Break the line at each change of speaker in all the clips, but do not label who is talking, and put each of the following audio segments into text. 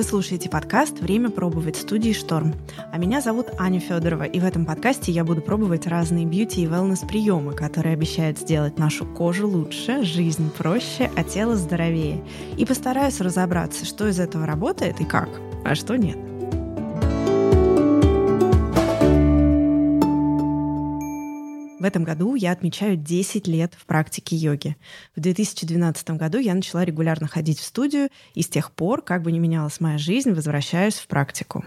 Вы слушаете подкаст «Время пробовать» студии «Шторм». А меня зовут Аня Федорова, и в этом подкасте я буду пробовать разные бьюти и wellness приемы, которые обещают сделать нашу кожу лучше, жизнь проще, а тело здоровее. И постараюсь разобраться, что из этого работает и как, а что нет. В этом году я отмечаю 10 лет в практике йоги. В 2012 году я начала регулярно ходить в студию, и с тех пор, как бы ни менялась моя жизнь, возвращаюсь в практику.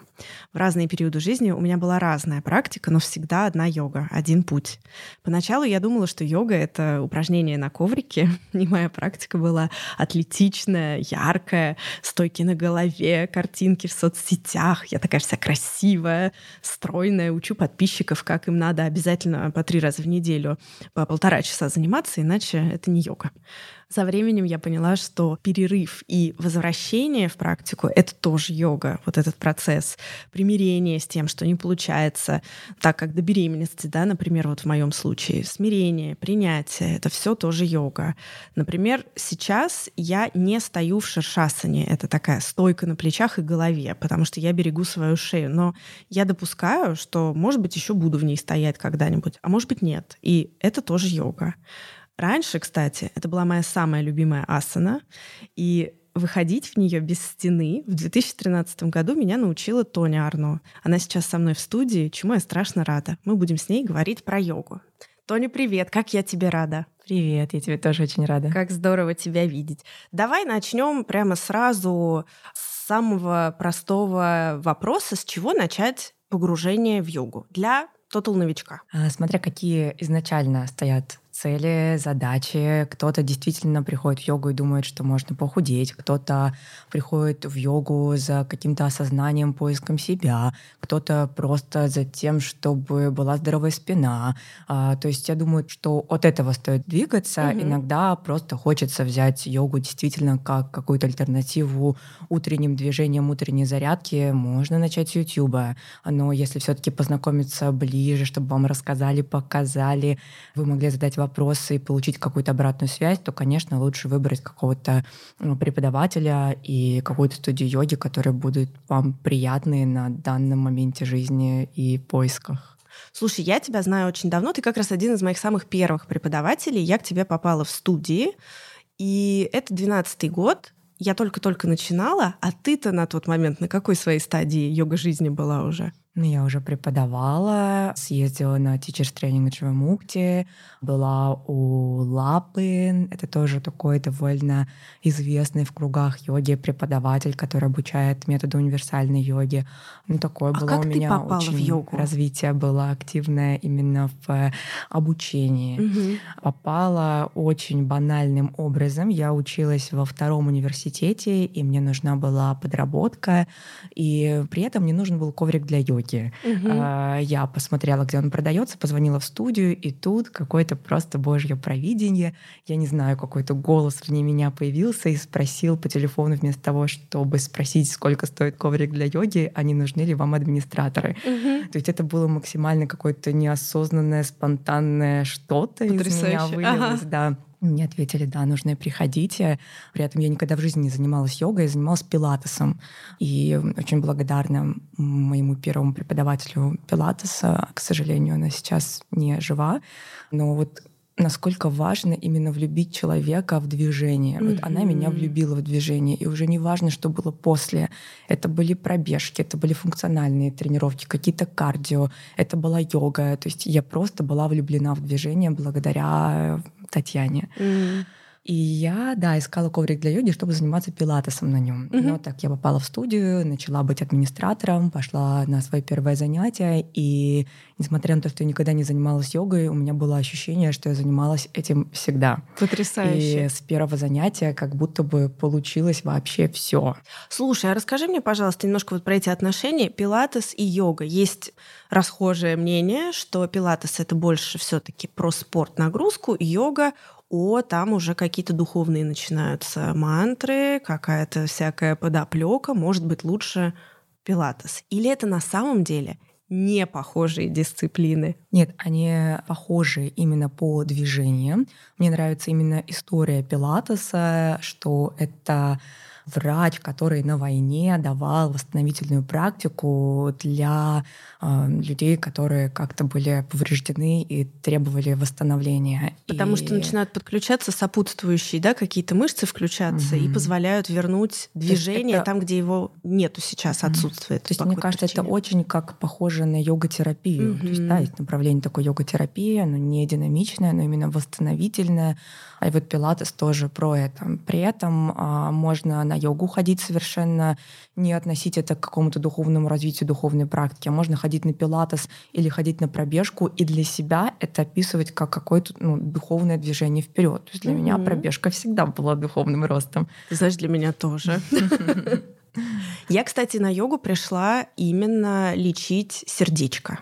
В разные периоды жизни у меня была разная практика, но всегда одна йога, один путь. Поначалу я думала, что йога — это упражнение на коврике, и моя практика была атлетичная, яркая, стойки на голове, картинки в соцсетях. Я такая вся красивая, стройная, учу подписчиков, как им надо обязательно по три раза в неделю по полтора часа заниматься, иначе это не йога. Со временем я поняла, что перерыв и возвращение в практику — это тоже йога, вот этот процесс примирения с тем, что не получается так, как до беременности, да, например, вот в моем случае, смирение, принятие — это все тоже йога. Например, сейчас я не стою в шершасане, это такая стойка на плечах и голове, потому что я берегу свою шею, но я допускаю, что, может быть, еще буду в ней стоять когда-нибудь, а может быть, нет. И это тоже йога. Раньше, кстати, это была моя самая любимая асана, и выходить в нее без стены в 2013 году меня научила Тоня Арно. Она сейчас со мной в студии, чему я страшно рада. Мы будем с ней говорить про йогу. Тоня, привет, как я тебе рада.
Привет, я тебе тоже очень рада.
Как здорово тебя видеть. Давай начнем прямо сразу с самого простого вопроса, с чего начать погружение в йогу для тотал новичка.
А, смотря какие изначально стоят цели, задачи. Кто-то действительно приходит в йогу и думает, что можно похудеть, кто-то приходит в йогу за каким-то осознанием, поиском себя, кто-то просто за тем, чтобы была здоровая спина. А, то есть я думаю, что от этого стоит двигаться. Угу. Иногда просто хочется взять йогу действительно как какую-то альтернативу утренним движениям, утренней зарядки. Можно начать с YouTube. Но если все-таки познакомиться ближе, чтобы вам рассказали, показали, вы могли задать вопросы и получить какую-то обратную связь, то, конечно, лучше выбрать какого-то ну, преподавателя и какую-то студию йоги, которые будут вам приятны на данном моменте жизни и поисках.
Слушай, я тебя знаю очень давно. Ты как раз один из моих самых первых преподавателей. Я к тебе попала в студии. И это 12-й год. Я только-только начинала. А ты-то на тот момент на какой своей стадии йога-жизни была уже?
Ну, я уже преподавала, съездила на teachers тренинг в Чевамукте, была у Лапы, это тоже такой довольно известный в кругах йоги преподаватель, который обучает методу универсальной йоги. Ну, такое
а
было
как
у меня
ты очень
в
йогу?
развитие было активное именно в обучении. Угу. Попала очень банальным образом. Я училась во втором университете, и мне нужна была подработка, и при этом мне нужен был коврик для йоги руки. Угу. Я посмотрела, где он продается, позвонила в студию, и тут какое-то просто божье провидение. Я не знаю, какой-то голос вне меня появился и спросил по телефону вместо того, чтобы спросить, сколько стоит коврик для йоги, а не нужны ли вам администраторы. Угу. То есть это было максимально какое-то неосознанное, спонтанное что-то из меня вылилось. Ага. Да. Мне ответили, да, нужно приходите. При этом я никогда в жизни не занималась йогой, я занималась пилатесом. И очень благодарна моему первому преподавателю пилатеса. К сожалению, она сейчас не жива. Но вот насколько важно именно влюбить человека в движение. Mm-hmm. Вот она меня влюбила в движение, и уже не важно, что было после. Это были пробежки, это были функциональные тренировки, какие-то кардио, это была йога. То есть я просто была влюблена в движение благодаря Татьяне. Mm. И я, да, искала коврик для йоги, чтобы заниматься пилатесом на нем. Mm-hmm. Но так я попала в студию, начала быть администратором, пошла на свое первое занятие, и несмотря на то, что я никогда не занималась йогой, у меня было ощущение, что я занималась этим всегда.
Потрясающе.
И с первого занятия как будто бы получилось вообще все.
Слушай, а расскажи мне, пожалуйста, немножко вот про эти отношения пилатес и йога. Есть расхожее мнение, что пилатес это больше все-таки про спорт нагрузку, йога о, там уже какие-то духовные начинаются мантры, какая-то всякая подоплека, может быть, лучше пилатес. Или это на самом деле не похожие дисциплины?
Нет, они похожи именно по движениям. Мне нравится именно история пилатеса, что это врач, который на войне давал восстановительную практику для э, людей, которые как-то были повреждены и требовали восстановления.
Потому и... что начинают подключаться сопутствующие, да, какие-то мышцы включаться угу. и позволяют вернуть движение это... там, где его нету сейчас, отсутствует.
То есть, мне кажется, причине. это очень как похоже на йога-терапию. Угу. То есть, да, есть направление такой йога-терапии, оно не динамичное, но именно восстановительное. А вот пилатес тоже про это. При этом а, можно на йогу ходить совершенно, не относить это к какому-то духовному развитию духовной практики, а можно ходить на пилатес или ходить на пробежку, и для себя это описывать как какое-то ну, духовное движение вперед. То есть для mm-hmm. меня пробежка всегда была духовным ростом.
Ты знаешь, для меня тоже. Я, кстати, на йогу пришла именно лечить сердечко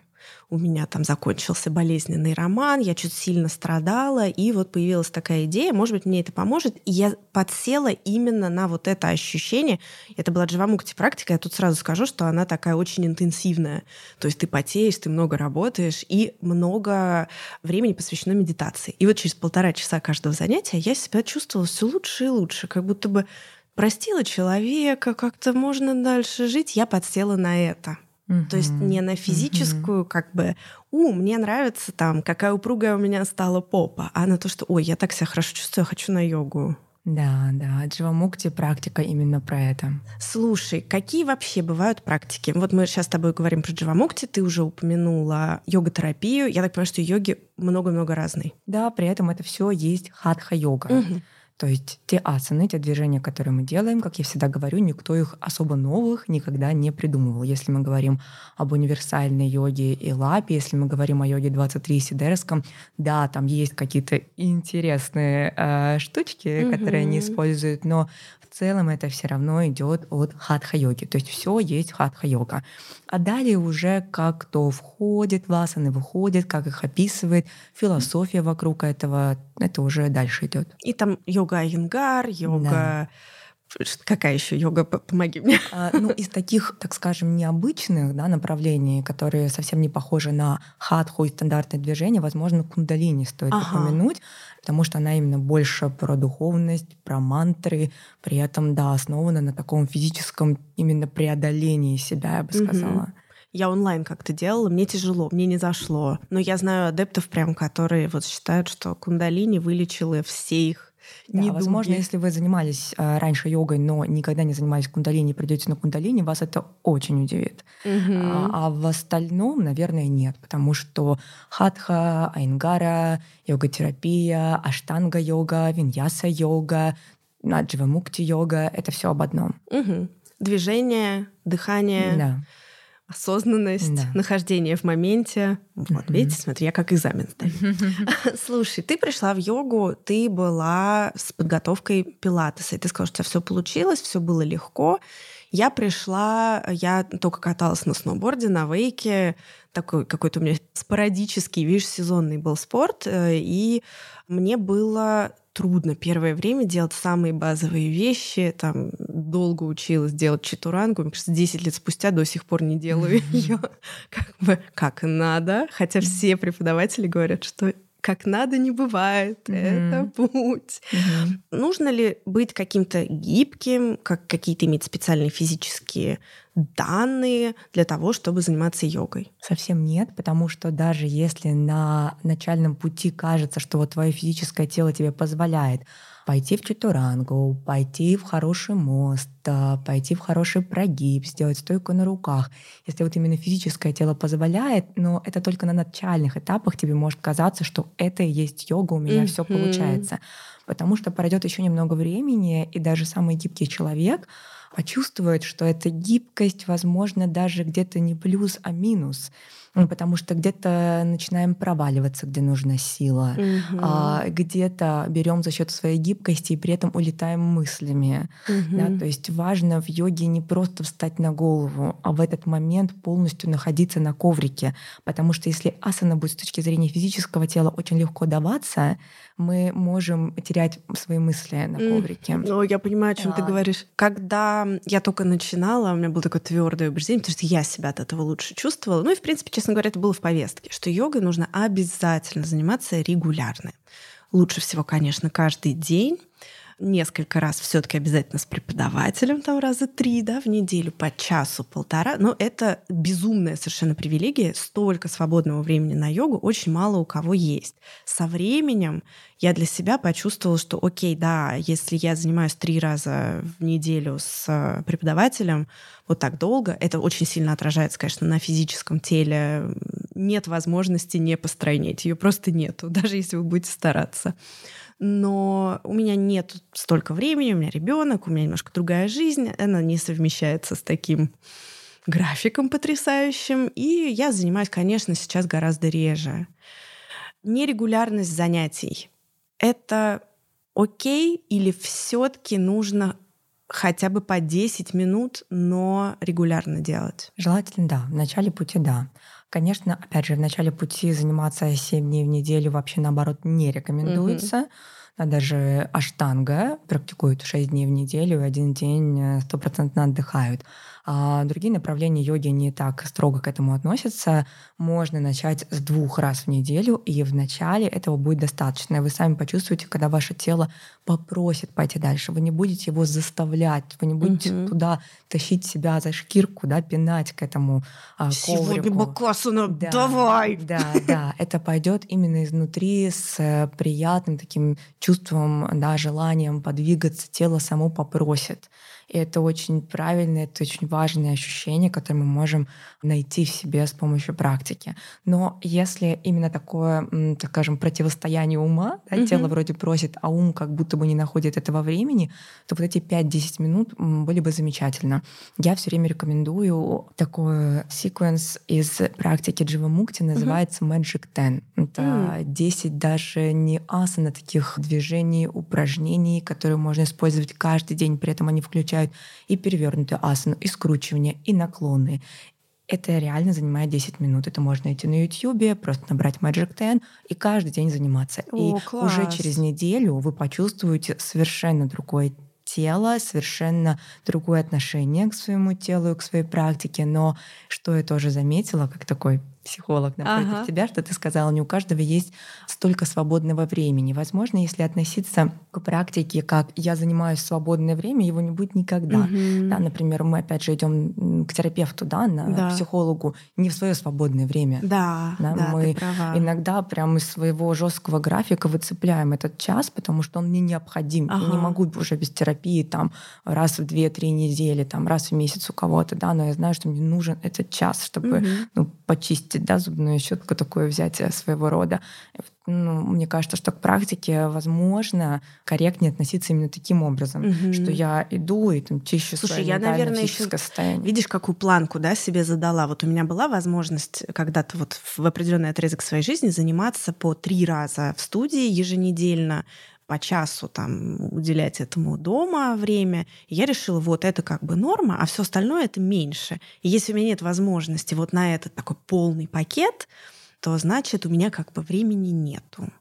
у меня там закончился болезненный роман, я чуть сильно страдала, и вот появилась такая идея, может быть, мне это поможет. И я подсела именно на вот это ощущение. Это была дживамукти практика, я тут сразу скажу, что она такая очень интенсивная. То есть ты потеешь, ты много работаешь, и много времени посвящено медитации. И вот через полтора часа каждого занятия я себя чувствовала все лучше и лучше, как будто бы простила человека, как-то можно дальше жить. Я подсела на это. Mm-hmm. То есть не на физическую, mm-hmm. как бы, у, мне нравится там, какая упругая у меня стала попа, а на то, что, ой, я так себя хорошо чувствую, хочу на йогу.
Да, да, дживамукти практика именно про это.
Слушай, какие вообще бывают практики? Вот мы сейчас с тобой говорим про дживамукти, ты уже упомянула йога-терапию. Я так понимаю, что йоги много-много разные.
Да, при этом это все есть хатха-йога. Угу. То есть те асаны, те движения, которые мы делаем, как я всегда говорю, никто их особо новых никогда не придумывал. Если мы говорим об универсальной йоге и лапе, если мы говорим о йоге 23 сидерском, да, там есть какие-то интересные э, штучки, угу. которые они используют, но целом это все равно идет от хатха-йоги. То есть все есть хатха-йога. А далее уже как кто входит в асаны, выходит, как их описывает, философия вокруг этого, это уже дальше идет.
И там йога Айенгар, йога... Да. Какая еще йога? Помоги мне.
А, ну, из таких, так скажем, необычных да, направлений, которые совсем не похожи на хатху и стандартное движение, возможно, кундалини стоит ага. упомянуть потому что она именно больше про духовность, про мантры, при этом, да, основана на таком физическом именно преодолении себя, я бы сказала. Угу.
Я онлайн как-то делала, мне тяжело, мне не зашло. Но я знаю адептов прям, которые вот считают, что кундалини вылечила все их
да, не возможно, если вы занимались э, раньше йогой, но никогда не занимались кундалини, придете на кундалини, вас это очень удивит. Угу. А, а в остальном, наверное, нет, потому что хатха, айнгара, йога-терапия, аштанга-йога, виньяса-йога, наджива-мукти-йога — это все об одном.
Угу. Движение, дыхание. Да осознанность, да. нахождение в моменте. Вот, mm-hmm. видите, смотри, я как экзамен сдаю. Слушай, ты пришла в йогу, ты была с подготовкой пилатеса, и ты сказала, что у тебя все получилось, все было легко. Я пришла, я только каталась на сноуборде, на вейке, такой какой-то у меня спорадический, видишь, сезонный был спорт, э, и мне было трудно первое время делать самые базовые вещи. Там долго училась делать читурангу. Мне кажется, 10 лет спустя до сих пор не делаю ее как бы как надо. Хотя все преподаватели говорят, что как надо не бывает, mm-hmm. это путь. Mm-hmm. Нужно ли быть каким-то гибким, как какие-то иметь специальные физические данные для того, чтобы заниматься йогой?
Совсем нет, потому что даже если на начальном пути кажется, что вот твое физическое тело тебе позволяет пойти в читурангу, пойти в хороший мост, а, пойти в хороший прогиб, сделать стойку на руках. Если вот именно физическое тело позволяет, но это только на начальных этапах тебе может казаться, что это и есть йога, у меня mm-hmm. все получается. Потому что пройдет еще немного времени, и даже самый гибкий человек почувствует, что эта гибкость, возможно, даже где-то не плюс, а минус. Ну, потому что где-то начинаем проваливаться, где нужна сила, угу. а где-то берем за счет своей гибкости и при этом улетаем мыслями. Угу. Да? То есть важно в йоге не просто встать на голову, а в этот момент полностью находиться на коврике. Потому что если асана будет с точки зрения физического тела очень легко даваться, мы можем терять свои мысли на коврике.
Ну, я понимаю, о чем да. ты говоришь. Когда я только начинала, у меня было такое твердое убеждение, потому что я себя от этого лучше чувствовала. Ну и, в принципе, честно говоря, это было в повестке, что йогой нужно обязательно заниматься регулярно. Лучше всего, конечно, каждый день. Несколько раз все-таки обязательно с преподавателем, там раза три, да, в неделю, по часу, полтора. Но это безумная совершенно привилегия. Столько свободного времени на йогу очень мало у кого есть. Со временем я для себя почувствовала, что окей, да, если я занимаюсь три раза в неделю с э, преподавателем вот так долго, это очень сильно отражается, конечно, на физическом теле. Нет возможности не постройнеть, ее просто нету, даже если вы будете стараться но у меня нет столько времени, у меня ребенок, у меня немножко другая жизнь, она не совмещается с таким графиком потрясающим, и я занимаюсь, конечно, сейчас гораздо реже. Нерегулярность занятий — это окей или все-таки нужно хотя бы по 10 минут, но регулярно делать?
Желательно, да. В начале пути, да. Конечно, опять же, в начале пути заниматься 7 дней в неделю вообще, наоборот, не рекомендуется. Mm-hmm. А даже аштанга практикуют 6 дней в неделю, и один день э, стопроцентно отдыхают. А другие направления йоги не так строго к этому относятся. Можно начать с двух раз в неделю, и в начале этого будет достаточно. Вы сами почувствуете, когда ваше тело попросит пойти дальше. Вы не будете его заставлять, вы не будете угу. туда тащить себя за шкирку, да, пинать к этому а,
Сегодня Бакасана, да, давай!
Да, да, это пойдет именно изнутри с э, приятным таким чувством, да, желанием подвигаться, тело само попросит. И это очень правильное, это очень важное ощущение, которое мы можем найти в себе с помощью практики. Но если именно такое, так скажем, противостояние ума, да, mm-hmm. тело вроде просит, а ум как будто бы не находит этого времени, то вот эти 5-10 минут были бы замечательно. Я все время рекомендую такой секвенс из практики Дживамукти, называется mm-hmm. Magic Ten. Это mm-hmm. 10 даже не асана таких движений, упражнений, которые можно использовать каждый день, при этом они включают включают и перевернутую асану, и скручивание, и наклоны. Это реально занимает 10 минут. Это можно найти на YouTube, просто набрать Magic 10 и каждый день заниматься. О, и класс. уже через неделю вы почувствуете совершенно другое тело, совершенно другое отношение к своему телу и к своей практике. Но что я тоже заметила, как такой психолог напротив ага. тебя, что ты сказала, не у каждого есть столько свободного времени. Возможно, если относиться к практике, как я занимаюсь в свободное время, его не будет никогда. Угу. Да, например, мы опять же идем к терапевту, да, на да. психологу не в свое свободное время.
Да, да, да
мы иногда прямо из своего жесткого графика выцепляем этот час, потому что он мне необходим. Ага. Я не могу уже без терапии там раз в две-три недели, там раз в месяц у кого-то, да, но я знаю, что мне нужен этот час, чтобы угу. ну, почистить почистить, да, зубную щетку, такое взятие своего рода. Ну, мне кажется, что к практике, возможно, корректнее относиться именно таким образом, угу. что я иду и там чищу
Слушай, свое я, наверное, еще
состояние.
Видишь, какую планку, да, себе задала. Вот у меня была возможность когда-то вот в определенный отрезок своей жизни заниматься по три раза в студии еженедельно, по часу там уделять этому дома время. И я решила, вот это как бы норма, а все остальное это меньше. И если у меня нет возможности вот на этот такой полный пакет, то значит у меня как бы времени нету.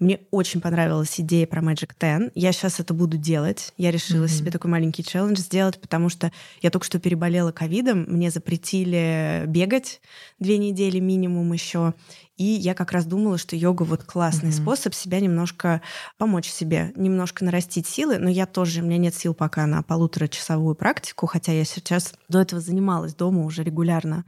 Мне очень понравилась идея про Magic Ten. Я сейчас это буду делать. Я решила mm-hmm. себе такой маленький челлендж сделать, потому что я только что переболела ковидом. Мне запретили бегать две недели минимум еще. И я как раз думала, что йога вот классный mm-hmm. способ себя немножко помочь себе, немножко нарастить силы. Но я тоже, у меня нет сил пока на полуторачасовую практику, хотя я сейчас до этого занималась дома уже регулярно.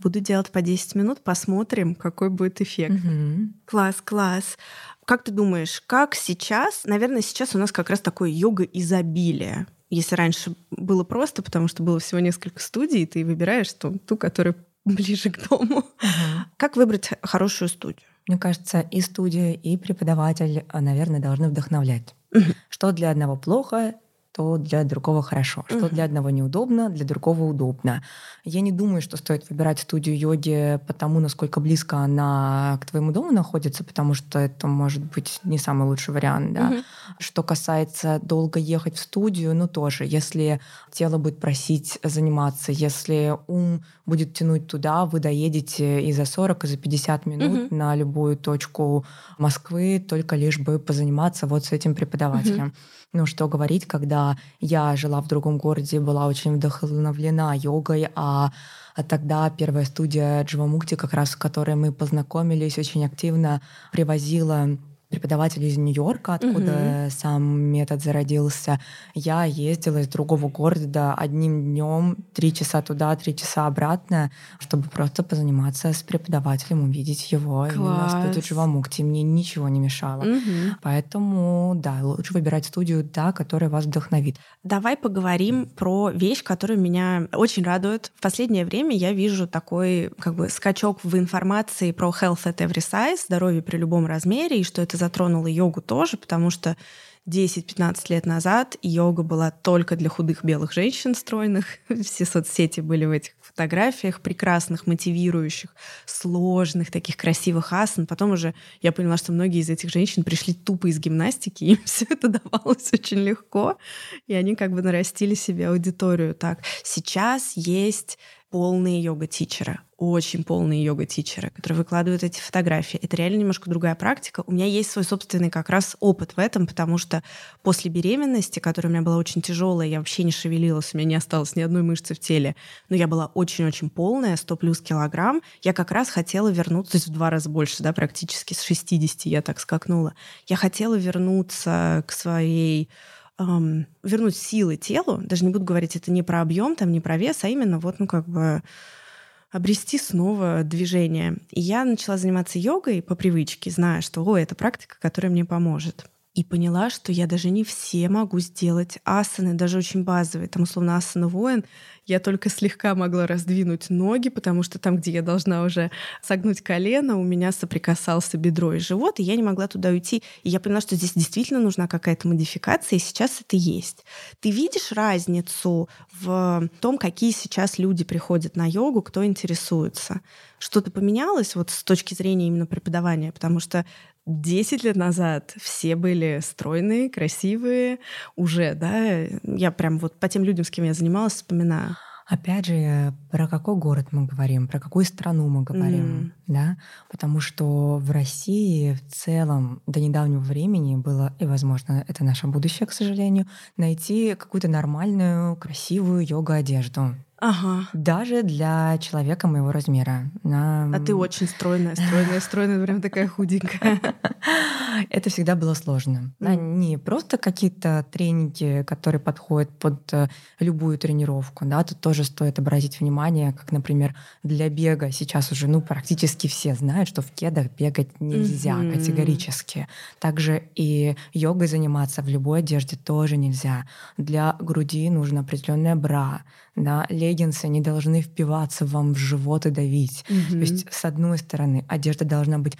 Буду делать по 10 минут, посмотрим, какой будет эффект. Mm-hmm. Класс, класс. Как ты думаешь, как сейчас, наверное, сейчас у нас как раз такое йога-изобилие. Если раньше было просто, потому что было всего несколько студий, ты выбираешь ту, ту которая ближе к дому. Угу. Как выбрать хорошую студию?
Мне кажется, и студия, и преподаватель, наверное, должны вдохновлять. Угу. Что для одного плохо, то для другого хорошо. Что для одного неудобно, для другого удобно. Я не думаю, что стоит выбирать студию йоги по тому, насколько близко она к твоему дому находится, потому что это может быть не самый лучший вариант. Да? mm Что касается долго ехать в студию, ну тоже, если тело будет просить заниматься, если ум будет тянуть туда, вы доедете и за 40, и за 50 минут mm на любую точку Москвы, только лишь бы позаниматься вот с этим преподавателем. mm ну, что говорить, когда я жила в другом городе, была очень вдохновлена йогой, а а тогда первая студия Дживамукти, как раз в которой мы познакомились, очень активно привозила преподаватель из Нью-Йорка, откуда угу. сам метод зародился. Я ездила из другого города одним днем, три часа туда, три часа обратно, чтобы просто позаниматься с преподавателем, увидеть его. Класс. Именно студию Дживамукти. Мне ничего не мешало. Угу. Поэтому, да, лучше выбирать студию, да, которая вас вдохновит.
Давай поговорим про вещь, которая меня очень радует. В последнее время я вижу такой как бы скачок в информации про health at every size, здоровье при любом размере, и что это затронула йогу тоже, потому что 10-15 лет назад йога была только для худых белых женщин стройных. Все соцсети были в этих фотографиях прекрасных, мотивирующих, сложных, таких красивых асан. Потом уже я поняла, что многие из этих женщин пришли тупо из гимнастики, им все это давалось очень легко, и они как бы нарастили себе аудиторию так. Сейчас есть полные йога-тичеры, очень полные йога-тичеры, которые выкладывают эти фотографии. Это реально немножко другая практика. У меня есть свой собственный как раз опыт в этом, потому что после беременности, которая у меня была очень тяжелая, я вообще не шевелилась, у меня не осталось ни одной мышцы в теле, но я была очень-очень полная, 100 плюс килограмм, я как раз хотела вернуться, то есть в два раза больше, да, практически с 60 я так скакнула. Я хотела вернуться к своей эм, вернуть силы телу, даже не буду говорить это не про объем, там, не про вес, а именно вот, ну, как бы обрести снова движение. И я начала заниматься йогой по привычке, зная, что, о, это практика, которая мне поможет и поняла, что я даже не все могу сделать асаны, даже очень базовые. Там, условно, асана воин, я только слегка могла раздвинуть ноги, потому что там, где я должна уже согнуть колено, у меня соприкасался бедро и живот, и я не могла туда уйти. И я поняла, что здесь действительно нужна какая-то модификация, и сейчас это есть. Ты видишь разницу в том, какие сейчас люди приходят на йогу, кто интересуется? Что-то поменялось вот с точки зрения именно преподавания? Потому что 10 лет назад все были стройные, красивые уже, да. Я прям вот по тем людям, с кем я занималась, вспоминаю.
Опять же, про какой город мы говорим, про какую страну мы говорим, mm. да? Потому что в России в целом до недавнего времени было, и, возможно, это наше будущее, к сожалению, найти какую-то нормальную, красивую йога-одежду.
Ага.
Даже для человека моего размера.
На... А ты очень стройная, стройная, стройная, прям такая худенькая.
Это всегда было сложно. Не просто какие-то тренинги, которые подходят под э, любую тренировку. Да, тут тоже стоит обратить внимание, как, например, для бега сейчас уже ну, практически все знают, что в кедах бегать нельзя категорически. Также и йогой заниматься в любой одежде тоже нельзя. Для груди нужно определенная бра, да, леггинсы не должны впиваться вам в живот и давить. Mm-hmm. То есть, с одной стороны, одежда должна быть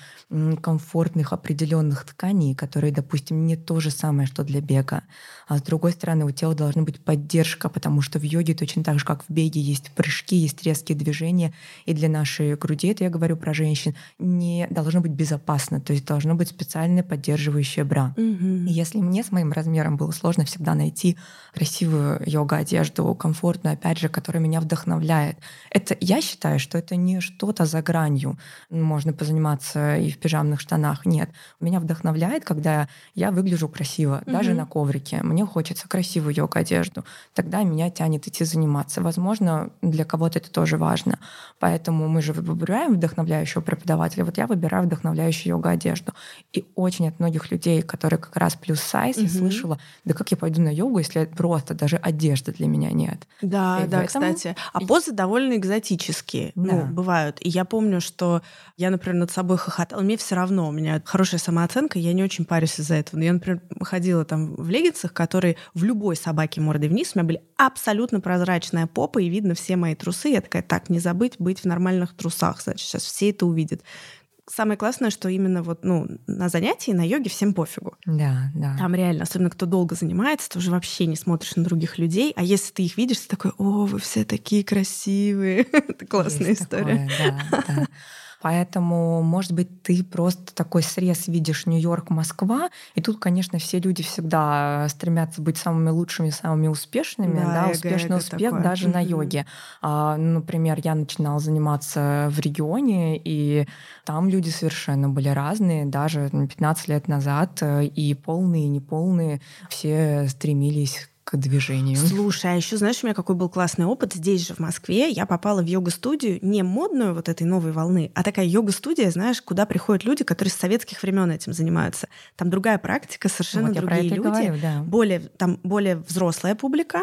комфортных определенных тканей, которые, допустим, не то же самое, что для бега. А с другой стороны, у тела должна быть поддержка, потому что в йоге точно так же, как в беге, есть прыжки, есть резкие движения. И для нашей груди, это я говорю про женщин, не должно быть безопасно. То есть должно быть специальная поддерживающая бра. И если мне с моим размером было сложно всегда найти красивую йога-одежду, комфортную, опять же, которая меня вдохновляет. Это, я считаю, что это не что-то за гранью. Можно позаниматься и в пижамных штанах. Нет. Меня вдохновляет, когда я выгляжу красиво, угу. даже на коврике. Мне хочется красивую йога-одежду. Тогда меня тянет идти заниматься. Возможно, для кого-то это тоже важно. Поэтому мы же выбираем вдохновляющего преподавателя. Вот я выбираю вдохновляющую йога-одежду. И очень от многих людей, которые как раз плюс сайз, угу. я слышала, да как я пойду на йогу, если просто даже одежды для меня нет.
Да, да, да, этом... кстати. А позы довольно экзотические, ну, да. ну, бывают. И я помню, что я, например, над собой хохотала. Мне все равно, у меня хорошая самооценка, я не очень парюсь из-за этого. Но я, например, ходила там в леггинсах, которые в любой собаке мордой вниз, у меня были абсолютно прозрачная попа, и видно все мои трусы. Я такая, так, не забыть быть в нормальных трусах, значит, сейчас все это увидят самое классное, что именно вот, ну, на занятии, на йоге всем пофигу.
Да, да.
Там реально, особенно кто долго занимается, ты уже вообще не смотришь на других людей. А если ты их видишь, ты такой, о, вы все такие красивые. Это классная история.
да, да. Поэтому, может быть, ты просто такой срез видишь Нью-Йорк, Москва, и тут, конечно, все люди всегда стремятся быть самыми лучшими, самыми успешными, да, да успешный успех такое. даже mm-hmm. на йоге. А, например, я начинала заниматься в регионе, и там люди совершенно были разные, даже 15 лет назад, э, и полные, и неполные, все стремились к движению.
Слушай, а еще знаешь, у меня какой был классный опыт здесь же, в Москве. Я попала в йога-студию не модную вот этой новой волны, а такая йога-студия, знаешь, куда приходят люди, которые с советских времен этим занимаются. Там другая практика, совершенно вот другие люди. Говорю, да. Более, там более взрослая публика.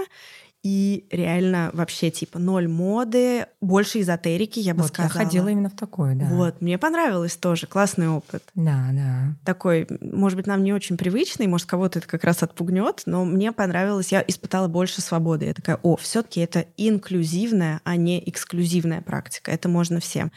И реально вообще типа ноль моды, больше эзотерики, я бы
вот,
сказала.
Я ходила именно в такое, да.
Вот, мне понравилось тоже, классный опыт.
Да, да.
Такой, может быть, нам не очень привычный, может, кого-то это как раз отпугнет, но мне понравилось, я испытала больше свободы. Я такая, о, все-таки это инклюзивная, а не эксклюзивная практика. Это можно всем.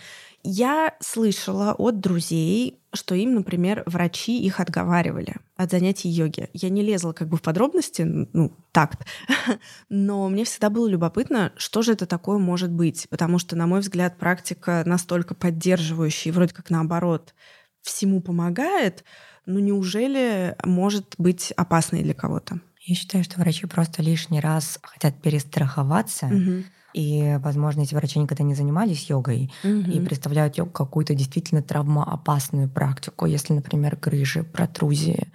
Я слышала от друзей, что им, например, врачи их отговаривали от занятий йоги. Я не лезла как бы в подробности, ну, такт, но мне всегда было любопытно, что же это такое может быть, потому что, на мой взгляд, практика настолько поддерживающая и вроде как наоборот всему помогает, ну неужели может быть опасной для кого-то?
Я считаю, что врачи просто лишний раз хотят перестраховаться, угу и, возможно, эти врачи никогда не занимались йогой угу. и представляют йогу какую-то действительно травмоопасную практику, если, например, грыжи, протрузии.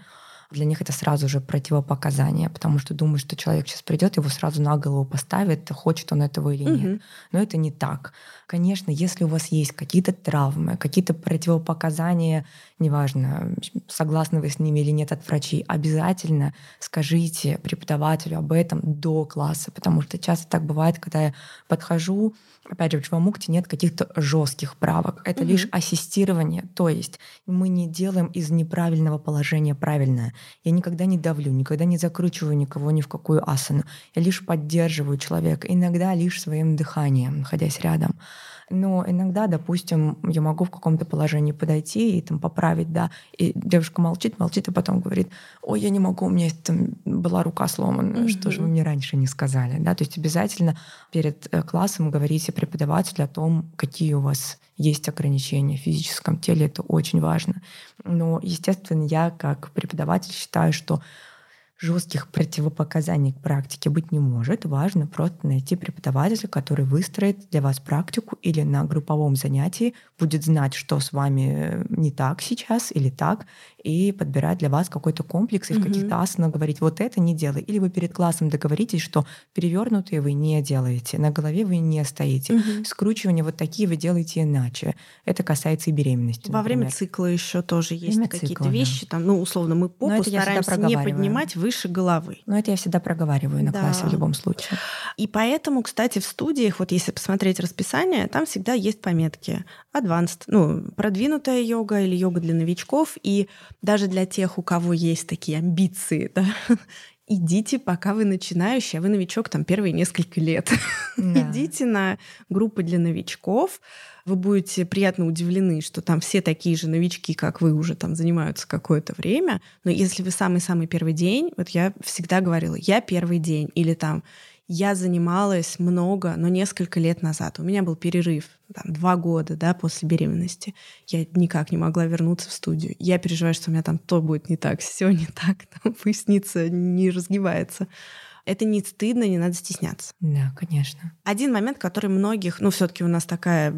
Для них это сразу же противопоказание, потому что думают, что человек сейчас придет, его сразу на голову поставит, хочет он этого или нет. Угу. Но это не так. Конечно, если у вас есть какие-то травмы, какие-то противопоказания, неважно, согласны вы с ними или нет от врачей, обязательно скажите преподавателю об этом до класса, потому что часто так бывает, когда я подхожу, опять же, в Чвамукте нет каких-то жестких правок. Это угу. лишь ассистирование. То есть мы не делаем из неправильного положения правильное. Я никогда не давлю, никогда не закручиваю никого ни в какую асану. Я лишь поддерживаю человека, иногда лишь своим дыханием, находясь рядом. Но иногда, допустим, я могу в каком-то положении подойти и там поправить, да, и девушка молчит, молчит, и потом говорит, ой, я не могу, у меня там была рука сломана, mm-hmm. что же вы мне раньше не сказали, да, то есть обязательно перед э, классом говорите преподавателю о том, какие у вас есть ограничения в физическом теле, это очень важно. Но, естественно, я как преподаватель считаю, что жестких противопоказаний к практике быть не может. Важно просто найти преподавателя, который выстроит для вас практику или на групповом занятии будет знать, что с вами не так сейчас или так, и подбирать для вас какой-то комплекс и в каких-то асанах говорить, вот это не делай. Или вы перед классом договоритесь, что перевернутые вы не делаете, на голове вы не стоите, угу. скручивание вот такие вы делаете иначе. Это касается и беременности.
Во например. время цикла еще тоже есть какие-то вещи, да. там, ну, условно, мы попу стараемся не поднимать выше головы.
Но это я всегда проговариваю на да. классе в любом случае.
И поэтому, кстати, в студиях, вот если посмотреть расписание, там всегда есть пометки advanced, ну, продвинутая йога или йога для новичков. И даже для тех, у кого есть такие амбиции, да, идите, пока вы начинающий, а вы новичок там первые несколько лет. Да. Идите на группы для новичков. Вы будете приятно удивлены, что там все такие же новички, как вы, уже там занимаются какое-то время. Но если вы самый-самый первый день, вот я всегда говорила, я первый день, или там я занималась много, но несколько лет назад. У меня был перерыв, там, два года, да, после беременности. Я никак не могла вернуться в студию. Я переживаю, что у меня там то будет не так, все не так, там поясница не разгибается. Это не стыдно, не надо стесняться.
Да, конечно.
Один момент, который многих, ну, все-таки у нас такая,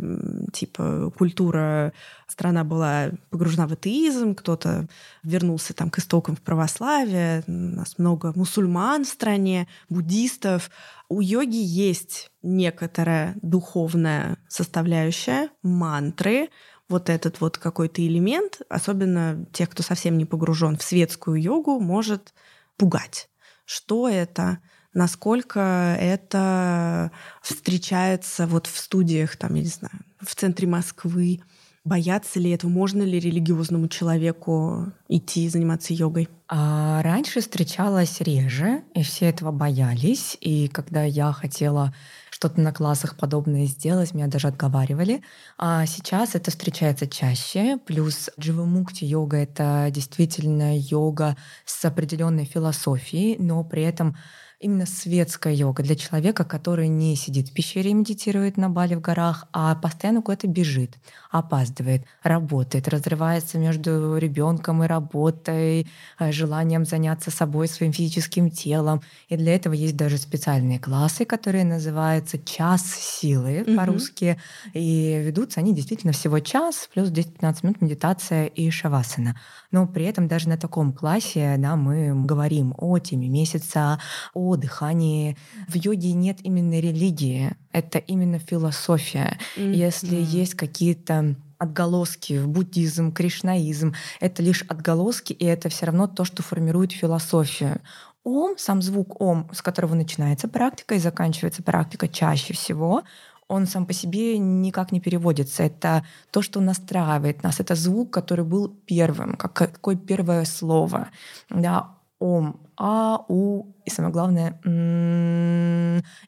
типа, культура, страна была погружена в атеизм, кто-то вернулся там к истокам в православие, у нас много мусульман в стране, буддистов. У йоги есть некоторая духовная составляющая, мантры, вот этот вот какой-то элемент, особенно тех, кто совсем не погружен в светскую йогу, может пугать что это, насколько это встречается вот в студиях, там, я не знаю, в центре Москвы, Боятся ли этого? Можно ли религиозному человеку идти заниматься йогой?
А раньше встречалась реже, и все этого боялись. И когда я хотела что-то на классах подобное сделать, меня даже отговаривали. А сейчас это встречается чаще. Плюс дживамукти йога — это действительно йога с определенной философией, но при этом именно светская йога для человека, который не сидит в пещере и медитирует на Бали в горах, а постоянно куда-то бежит, опаздывает, работает, разрывается между ребенком и работой, э, желанием заняться собой, своим физическим телом. И для этого есть даже специальные классы, которые называются «Час силы» mm-hmm. по-русски. И ведутся они действительно всего час, плюс 10-15 минут медитация и шавасана. Но при этом даже на таком классе да, мы говорим о теме месяца, о о дыхании. В йоге нет именно религии, это именно философия. Mm-hmm. Если есть какие-то отголоски в буддизм, кришнаизм. Это лишь отголоски, и это все равно то, что формирует философию. Ом, сам звук ом, с которого начинается практика и заканчивается практика чаще всего, он сам по себе никак не переводится. Это то, что настраивает нас. Это звук, который был первым, как какое первое слово. Да, ом, а, у, и самое главное,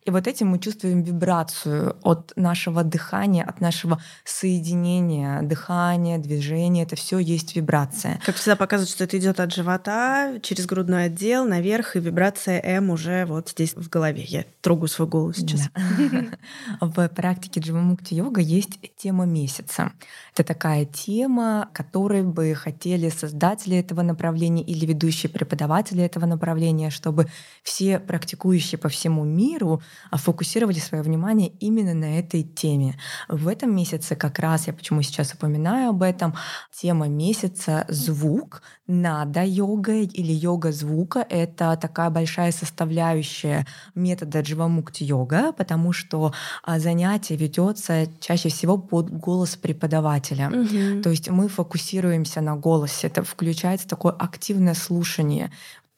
и вот этим мы чувствуем вибрацию от нашего дыхания, от нашего соединения, дыхания, движения. Это все есть вибрация.
Как всегда показывают, что это идет от живота через грудной отдел наверх, и вибрация М уже вот здесь в голове. Я трогаю свой голос сейчас.
В практике Дживамукти йога есть тема месяца. Это такая тема, которой бы хотели создатели этого направления или ведущие преподаватели этого направления, чтобы все практикующие по всему миру а, фокусировали свое внимание именно на этой теме. В этом месяце как раз, я почему сейчас упоминаю об этом, тема месяца — звук, нада йога или йога звука — это такая большая составляющая метода дживамукти йога, потому что а, занятие ведется чаще всего под голос преподавателя. Угу. То есть мы фокусируемся на голосе. Это включается такое активное слушание.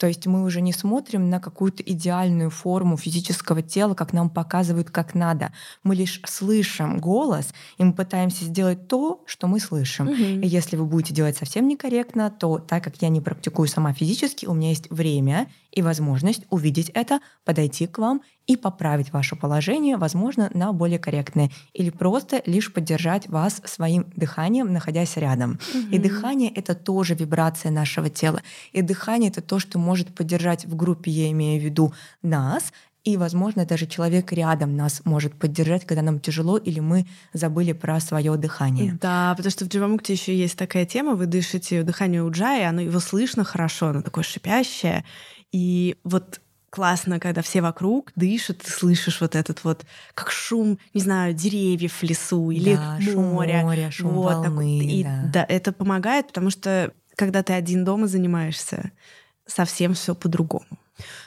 То есть мы уже не смотрим на какую-то идеальную форму физического тела, как нам показывают, как надо. Мы лишь слышим голос, и мы пытаемся сделать то, что мы слышим. Угу. И если вы будете делать совсем некорректно, то так как я не практикую сама физически, у меня есть время и возможность увидеть это, подойти к вам и поправить ваше положение, возможно, на более корректное, или просто лишь поддержать вас своим дыханием, находясь рядом. Угу. И дыхание — это тоже вибрация нашего тела. И дыхание — это то, что может поддержать в группе, я имею в виду нас, и, возможно, даже человек рядом нас может поддержать, когда нам тяжело или мы забыли про свое дыхание.
Да, потому что в Дживамукте еще есть такая тема, вы дышите дыхание уджая, оно его слышно хорошо, оно такое шипящее. И вот классно, когда все вокруг дышат, ты слышишь вот этот вот, как шум, не знаю, деревьев в лесу или да, моря.
Шум моря, шум вот, волны. Так, и, да.
да, это помогает, потому что когда ты один дома занимаешься, совсем все по-другому.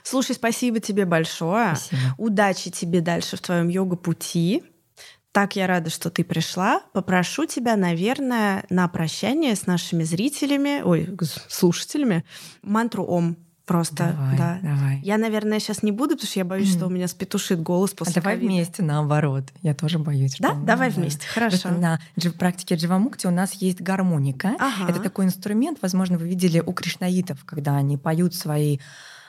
Слушай, спасибо тебе большое.
Спасибо.
Удачи тебе дальше в твоем йога-пути. Так я рада, что ты пришла. Попрошу тебя, наверное, на прощание с нашими зрителями, ой, слушателями, мантру Ом Просто,
давай,
да.
Давай.
Я, наверное, сейчас не буду, потому что я боюсь, что у меня спетушит голос после.
А давай вместе, наоборот. Я тоже боюсь.
Да, давай да. вместе. Хорошо.
На практике дживамукти у нас есть гармоника. Ага. Это такой инструмент, возможно, вы видели у кришнаитов, когда они поют свои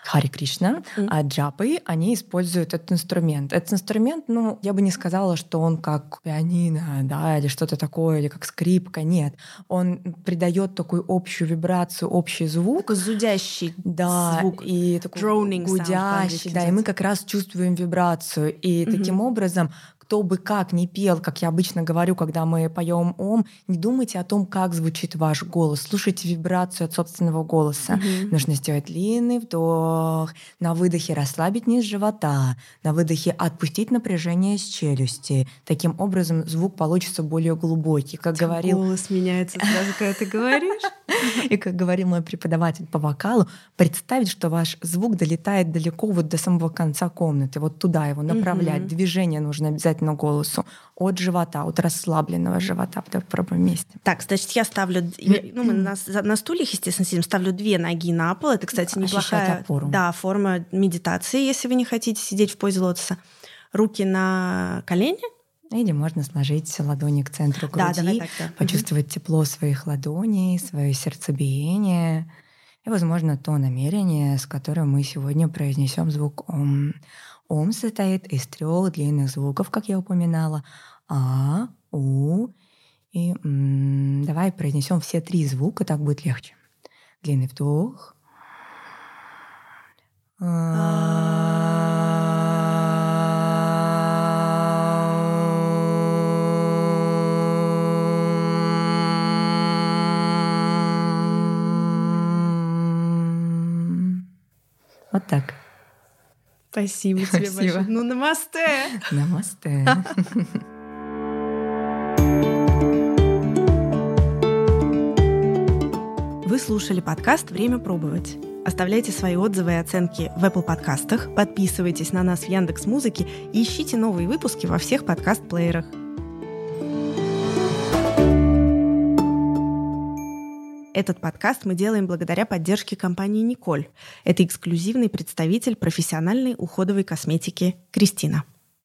Хари Кришна, mm. а джапы, они используют этот инструмент. Этот инструмент, ну, я бы не сказала, что он как пианино, да, или что-то такое, или как скрипка, нет. Он придает такую общую вибрацию, общий звук.
Такой зудящий
да,
звук.
И такой Droning гудящий, да, и мы как раз чувствуем вибрацию. И mm-hmm. таким образом кто бы как ни пел, как я обычно говорю, когда мы поем ом, не думайте о том, как звучит ваш голос. Слушайте вибрацию от собственного голоса. Mm-hmm. Нужно сделать длинный вдох, на выдохе расслабить низ живота, на выдохе отпустить напряжение с челюсти. Таким образом звук получится более глубокий. Как говорил...
Голос меняется сразу, когда ты говоришь.
И как говорил мой преподаватель по вокалу, представить, что ваш звук долетает далеко вот до самого конца комнаты, вот туда его направлять. Движение нужно обязательно обязательно голосу от живота, от расслабленного живота. Давай попробуем вместе.
Так, значит, я ставлю... Ну, мы на, на стульях, естественно, сидим. Ставлю две ноги на пол. Это, кстати, неплохая опору. Да, форма медитации, если вы не хотите сидеть в позе лотоса. Руки на колени,
или можно сложить ладони к центру груди, да, давай так, да. почувствовать угу. тепло своих ладоней, свое сердцебиение и, возможно, то намерение, с которым мы сегодня произнесем звук «Ом». Ом состоит из трех длинных звуков, как я упоминала. А, У и м, давай произнесем все три звука, так будет легче. Длинный вдох. Вот так.
Спасибо тебе Спасибо. большое. Ну, намасте.
Намасте.
Вы слушали подкаст «Время пробовать». Оставляйте свои отзывы и оценки в Apple подкастах, подписывайтесь на нас в Яндекс Музыке и ищите новые выпуски во всех подкаст-плеерах. Этот подкаст мы делаем благодаря поддержке компании «Николь». Это эксклюзивный представитель профессиональной уходовой косметики «Кристина».